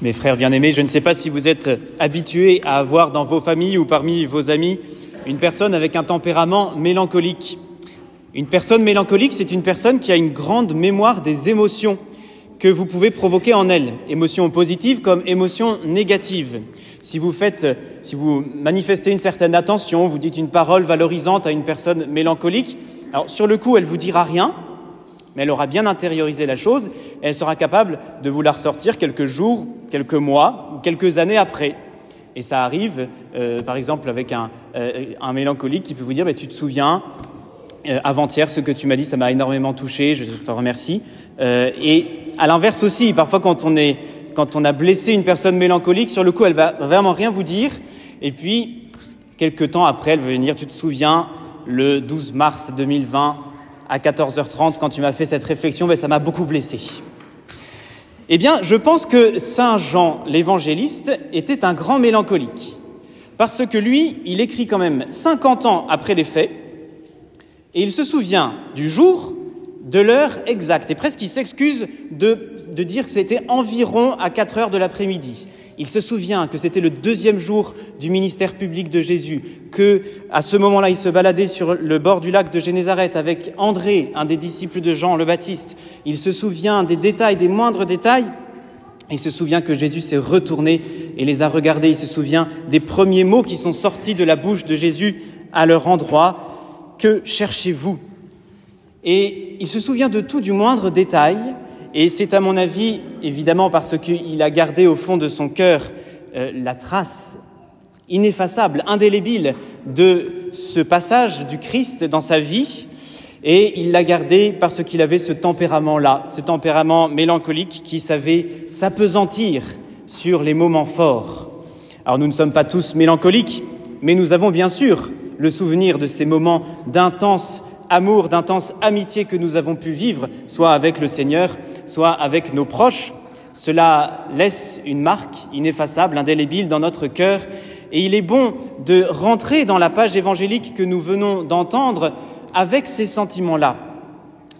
Mes frères bien-aimés, je ne sais pas si vous êtes habitués à avoir dans vos familles ou parmi vos amis une personne avec un tempérament mélancolique. Une personne mélancolique, c'est une personne qui a une grande mémoire des émotions que vous pouvez provoquer en elle, émotions positives comme émotions négatives. Si vous faites, si vous manifestez une certaine attention, vous dites une parole valorisante à une personne mélancolique, alors sur le coup, elle vous dira rien, mais elle aura bien intériorisé la chose et elle sera capable de vous la ressortir quelques jours, quelques mois ou quelques années après. Et ça arrive, euh, par exemple, avec un, euh, un, mélancolique qui peut vous dire bah, Tu te souviens, euh, avant-hier, ce que tu m'as dit, ça m'a énormément touché, je te remercie. et à l'inverse aussi, parfois, quand on, est, quand on a blessé une personne mélancolique, sur le coup, elle va vraiment rien vous dire. Et puis, quelques temps après, elle va venir Tu te souviens, le 12 mars 2020, à 14h30 quand tu m'as fait cette réflexion, mais ça m'a beaucoup blessé. Eh bien, je pense que Saint Jean l'évangéliste était un grand mélancolique, parce que lui, il écrit quand même 50 ans après les faits, et il se souvient du jour, de l'heure exacte, et presque il s'excuse de, dire que c'était environ à 4 heures de l'après-midi. Il se souvient que c'était le deuxième jour du ministère public de Jésus, que à ce moment-là, il se baladait sur le bord du lac de Génézareth avec André, un des disciples de Jean le Baptiste. Il se souvient des détails, des moindres détails. Il se souvient que Jésus s'est retourné et les a regardés. Il se souvient des premiers mots qui sont sortis de la bouche de Jésus à leur endroit. Que cherchez-vous? Et il se souvient de tout du moindre détail et c'est à mon avis, évidemment, parce qu'il a gardé au fond de son cœur euh, la trace ineffaçable, indélébile de ce passage du Christ dans sa vie. Et il l'a gardé parce qu'il avait ce tempérament-là, ce tempérament mélancolique qui savait s'apesantir sur les moments forts. Alors nous ne sommes pas tous mélancoliques, mais nous avons bien sûr le souvenir de ces moments d'intense amour, d'intense amitié que nous avons pu vivre, soit avec le Seigneur, soit avec nos proches. Cela laisse une marque ineffaçable, indélébile dans notre cœur, et il est bon de rentrer dans la page évangélique que nous venons d'entendre avec ces sentiments-là.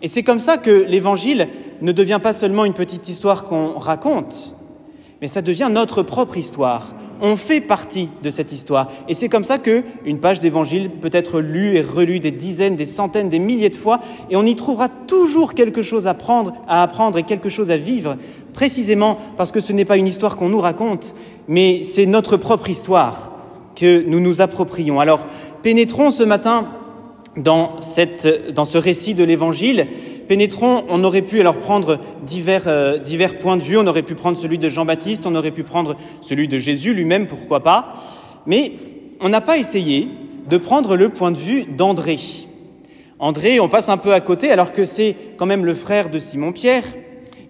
Et c'est comme ça que l'évangile ne devient pas seulement une petite histoire qu'on raconte, mais ça devient notre propre histoire. On fait partie de cette histoire. Et c'est comme ça que une page d'évangile peut être lue et relue des dizaines, des centaines, des milliers de fois, et on y trouvera toujours quelque chose à, prendre, à apprendre et quelque chose à vivre, précisément parce que ce n'est pas une histoire qu'on nous raconte, mais c'est notre propre histoire que nous nous approprions. Alors, pénétrons ce matin dans, cette, dans ce récit de l'Évangile. Pénétrons, on aurait pu alors prendre divers, euh, divers points de vue, on aurait pu prendre celui de Jean-Baptiste, on aurait pu prendre celui de Jésus lui-même, pourquoi pas, mais on n'a pas essayé de prendre le point de vue d'André. André, on passe un peu à côté alors que c'est quand même le frère de Simon-Pierre.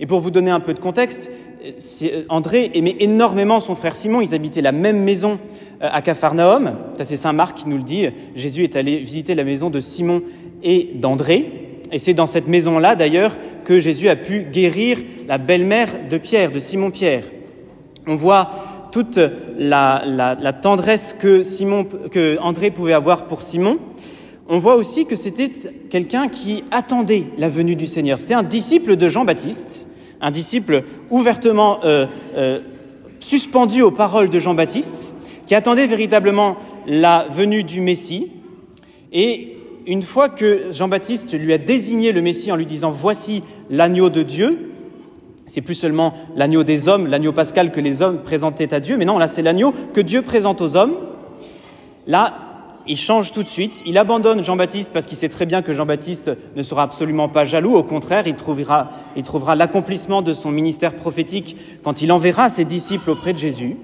Et pour vous donner un peu de contexte, euh, André aimait énormément son frère Simon, ils habitaient la même maison euh, à Capharnaüm. C'est Saint Marc qui nous le dit. Jésus est allé visiter la maison de Simon et d'André. Et c'est dans cette maison-là, d'ailleurs, que Jésus a pu guérir la belle-mère de Pierre, de Simon-Pierre. On voit toute la, tendresse que, Simon, que André pouvait avoir pour Simon. On voit aussi que c'était quelqu'un qui attendait la venue du Seigneur. C'était un disciple de Jean-Baptiste, un disciple ouvertement euh, euh, suspendu aux paroles de Jean-Baptiste, qui attendait véritablement la venue du Messie. Et une fois que Jean-Baptiste lui a désigné le Messie en lui disant Voici l'agneau de Dieu, c'est plus seulement l'agneau des hommes, l'agneau pascal que les hommes présentaient à Dieu, mais non, là c'est l'agneau que Dieu présente aux hommes. Là, il change tout de suite, il abandonne Jean-Baptiste parce qu'il sait très bien que Jean-Baptiste ne sera absolument pas jaloux, au contraire, il trouvera, il trouvera l'accomplissement de son ministère prophétique quand il enverra ses disciples auprès de Jésus.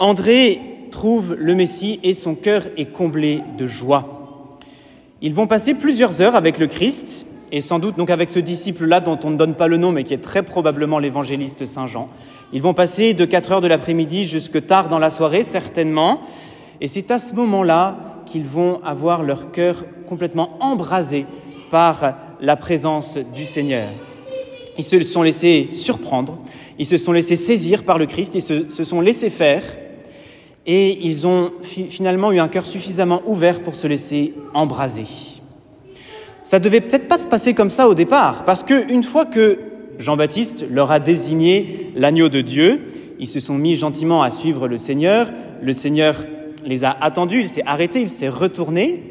André trouve le Messie et son cœur est comblé de joie. Ils vont passer plusieurs heures avec le Christ, et sans doute donc avec ce disciple-là dont on ne donne pas le nom, mais qui est très probablement l'évangéliste Saint Jean. Ils vont passer de 4 heures de l'après-midi jusque tard dans la soirée, certainement, et c'est à ce moment-là qu'ils vont avoir leur cœur complètement embrasé par la présence du Seigneur. Ils se sont laissés surprendre, ils se sont laissés saisir par le Christ, ils se, se sont laissés faire, et ils ont finalement eu un cœur suffisamment ouvert pour se laisser embraser. Ça devait peut-être pas se passer comme ça au départ, parce qu'une fois que Jean-Baptiste leur a désigné l'agneau de Dieu, ils se sont mis gentiment à suivre le Seigneur. Le Seigneur les a attendus, il s'est arrêté, il s'est retourné.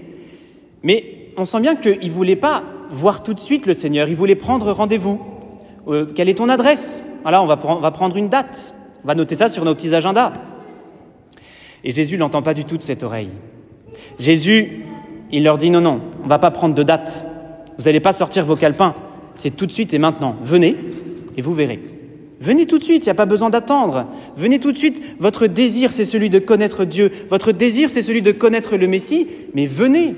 Mais on sent bien qu'il ne voulait pas voir tout de suite le Seigneur, il voulait prendre rendez-vous. Euh, quelle est ton adresse? Voilà, on va, on va prendre une date. On va noter ça sur nos petits agendas. Et Jésus n'entend pas du tout de cette oreille. Jésus, il leur dit non, non, on va pas prendre de date. Vous n'allez pas sortir vos calepins. C'est tout de suite et maintenant. Venez et vous verrez. Venez tout de suite, il n'y a pas besoin d'attendre. Venez tout de suite, votre désir c'est celui de connaître Dieu, votre désir c'est celui de connaître le Messie, mais venez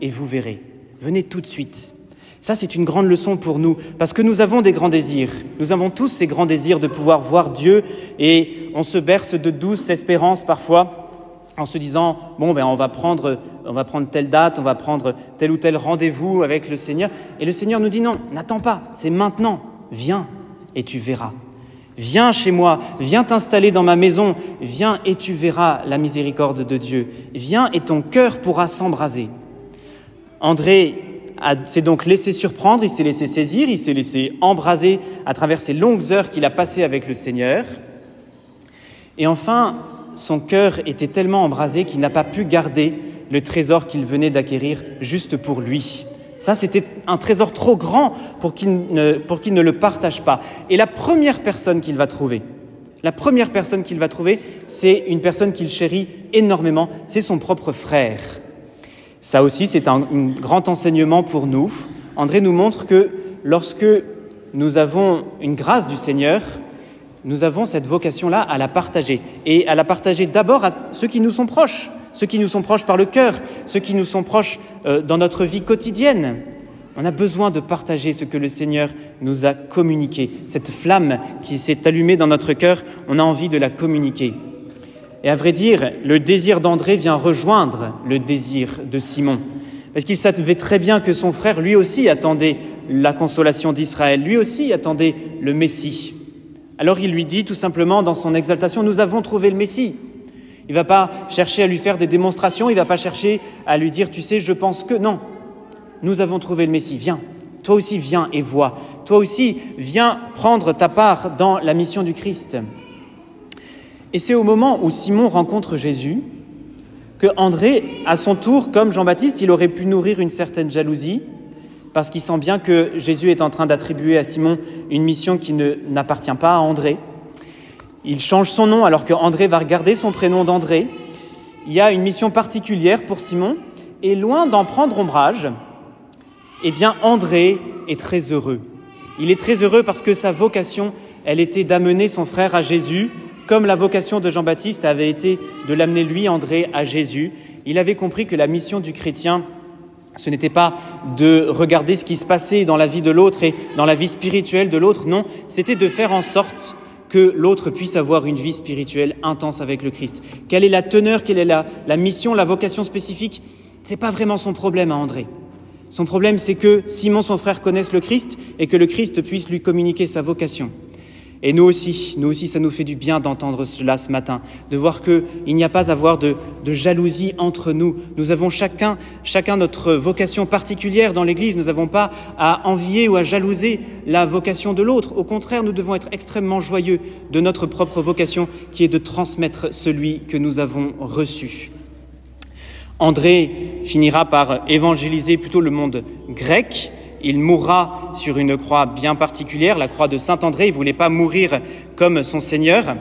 et vous verrez. Venez tout de suite. Ça, c'est une grande leçon pour nous, parce que nous avons des grands désirs. Nous avons tous ces grands désirs de pouvoir voir Dieu, et on se berce de douces espérances parfois, en se disant bon ben on va prendre on va prendre telle date, on va prendre tel ou tel rendez-vous avec le Seigneur, et le Seigneur nous dit non, n'attends pas, c'est maintenant, viens et tu verras. Viens chez moi, viens t'installer dans ma maison, viens et tu verras la miséricorde de Dieu. Viens et ton cœur pourra s'embraser. André s'est donc laissé surprendre, il s'est laissé saisir, il s'est laissé embraser à travers ces longues heures qu'il a passées avec le Seigneur. Et enfin, son cœur était tellement embrasé qu'il n'a pas pu garder le trésor qu'il venait d'acquérir juste pour lui. Ça, c'était un trésor trop grand pour qu'il ne, ne le partage pas. Et la première personne qu'il va trouver, la première personne qu'il va trouver, c'est une personne qu'il chérit énormément, c'est son propre frère. Ça aussi, c'est un, grand enseignement pour nous. André nous montre que lorsque nous avons une grâce du Seigneur, nous avons cette vocation-là à la partager. Et à la partager d'abord à ceux qui nous sont proches, ceux qui nous sont proches par le cœur, ceux qui nous sont proches euh, dans notre vie quotidienne. On a besoin de partager ce que le Seigneur nous a communiqué. Cette flamme qui s'est allumée dans notre cœur, on a envie de la communiquer. Et à vrai dire, le désir d'André vient rejoindre le désir de Simon. Parce qu'il savait très bien que son frère, lui aussi, attendait la consolation d'Israël, lui aussi attendait le Messie. Alors il lui dit tout simplement dans son exaltation, nous avons trouvé le Messie. Il ne va pas chercher à lui faire des démonstrations, il ne va pas chercher à lui dire, tu sais, je pense que non. Nous avons trouvé le Messie, viens. Toi aussi, viens et vois. Toi aussi, viens prendre ta part dans la mission du Christ. Et c'est au moment où Simon rencontre Jésus que André, à son tour, comme Jean-Baptiste, il aurait pu nourrir une certaine jalousie, parce qu'il sent bien que Jésus est en train d'attribuer à Simon une mission qui n'appartient pas à André. Il change son nom alors que André va regarder son prénom d'André. Il y a une mission particulière pour Simon, et loin d'en prendre ombrage, eh bien André est très heureux. Il est très heureux parce que sa vocation, elle était d'amener son frère à Jésus, comme la vocation de Jean-Baptiste avait été de l'amener lui, André, à Jésus, il avait compris que la mission du chrétien, ce n'était pas de regarder ce qui se passait dans la vie de l'autre et dans la vie spirituelle de l'autre, non, c'était de faire en sorte que l'autre puisse avoir une vie spirituelle intense avec le Christ. Quelle est la teneur, quelle est la, la mission, la vocation spécifique? C'est pas vraiment son problème à André. Son problème, c'est que Simon, son frère, connaisse le Christ et que le Christ puisse lui communiquer sa vocation. Et nous aussi, nous aussi, ça nous fait du bien d'entendre cela ce matin, de voir qu'il n'y a pas à avoir de, de, jalousie entre nous. Nous avons chacun, chacun notre vocation particulière dans l'Église. Nous n'avons pas à envier ou à jalouser la vocation de l'autre. Au contraire, nous devons être extrêmement joyeux de notre propre vocation, qui est de transmettre celui que nous avons reçu. André finira par évangéliser plutôt le monde grec, il mourra sur une croix bien particulière, la croix de Saint-André. Il ne voulait pas mourir comme son Seigneur.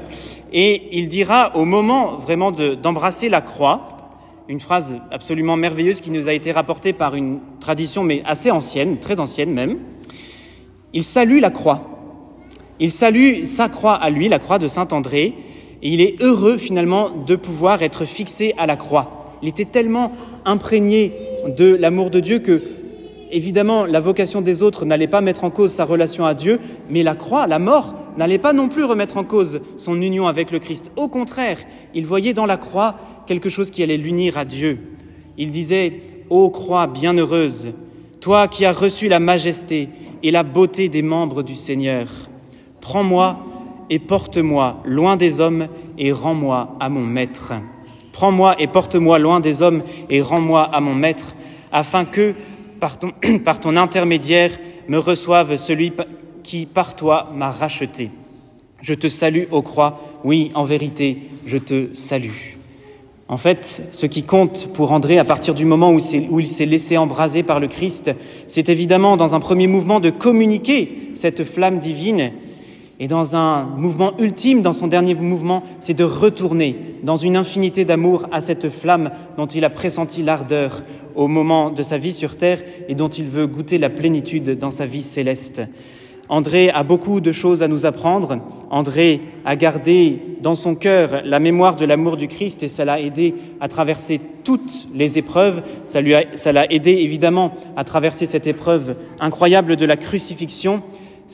Et il dira au moment vraiment d'embrasser la croix, une phrase absolument merveilleuse qui nous a été rapportée par une tradition, mais assez ancienne, très ancienne même. Il salue la croix. Il salue sa croix à lui, la croix de Saint-André, et il est heureux finalement de pouvoir être fixé à la croix. Il était tellement imprégné de l'amour de Dieu que évidemment, la vocation des autres n'allait pas mettre en cause sa relation à Dieu, mais la croix, la mort, n'allait pas non plus remettre en cause son union avec le Christ. Au contraire, il voyait dans la croix quelque chose qui allait l'unir à Dieu. Il disait, Ô croix bienheureuse, toi qui as reçu la majesté et la beauté des membres du Seigneur, prends-moi et porte-moi loin des hommes et rends-moi à mon maître. Prends-moi et porte-moi loin des hommes et rends-moi à mon maître, afin que, par ton, intermédiaire, me reçoive celui qui par toi m'a racheté. Je te salue, ô croix, oui, en vérité, je te salue. En fait, ce qui compte pour André à partir du moment où, il s'est laissé embraser par le Christ, c'est évidemment dans un premier mouvement de communiquer cette flamme divine et dans un mouvement ultime, dans son dernier mouvement, c'est de retourner dans une infinité d'amour à cette flamme dont il a pressenti l'ardeur au moment de sa vie sur terre et dont il veut goûter la plénitude dans sa vie céleste. André a beaucoup de choses à nous apprendre. André a gardé dans son cœur la mémoire de l'amour du Christ et ça l'a aidé à traverser toutes les épreuves. Ça l'a aidé évidemment à traverser cette épreuve incroyable de la crucifixion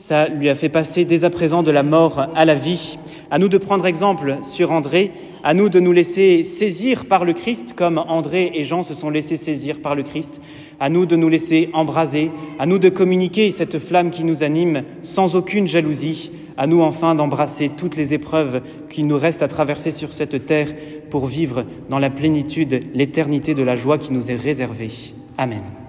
ça lui a fait passer dès à présent de la mort à la vie. À nous de prendre exemple sur André, à nous de nous laisser saisir par le Christ comme André et Jean se sont laissés saisir par le Christ, à nous de nous laisser embraser, à nous de communiquer cette flamme qui nous anime sans aucune jalousie, à nous enfin d'embrasser toutes les épreuves qui nous restent à traverser sur cette terre pour vivre dans la plénitude l'éternité de la joie qui nous est réservée. Amen.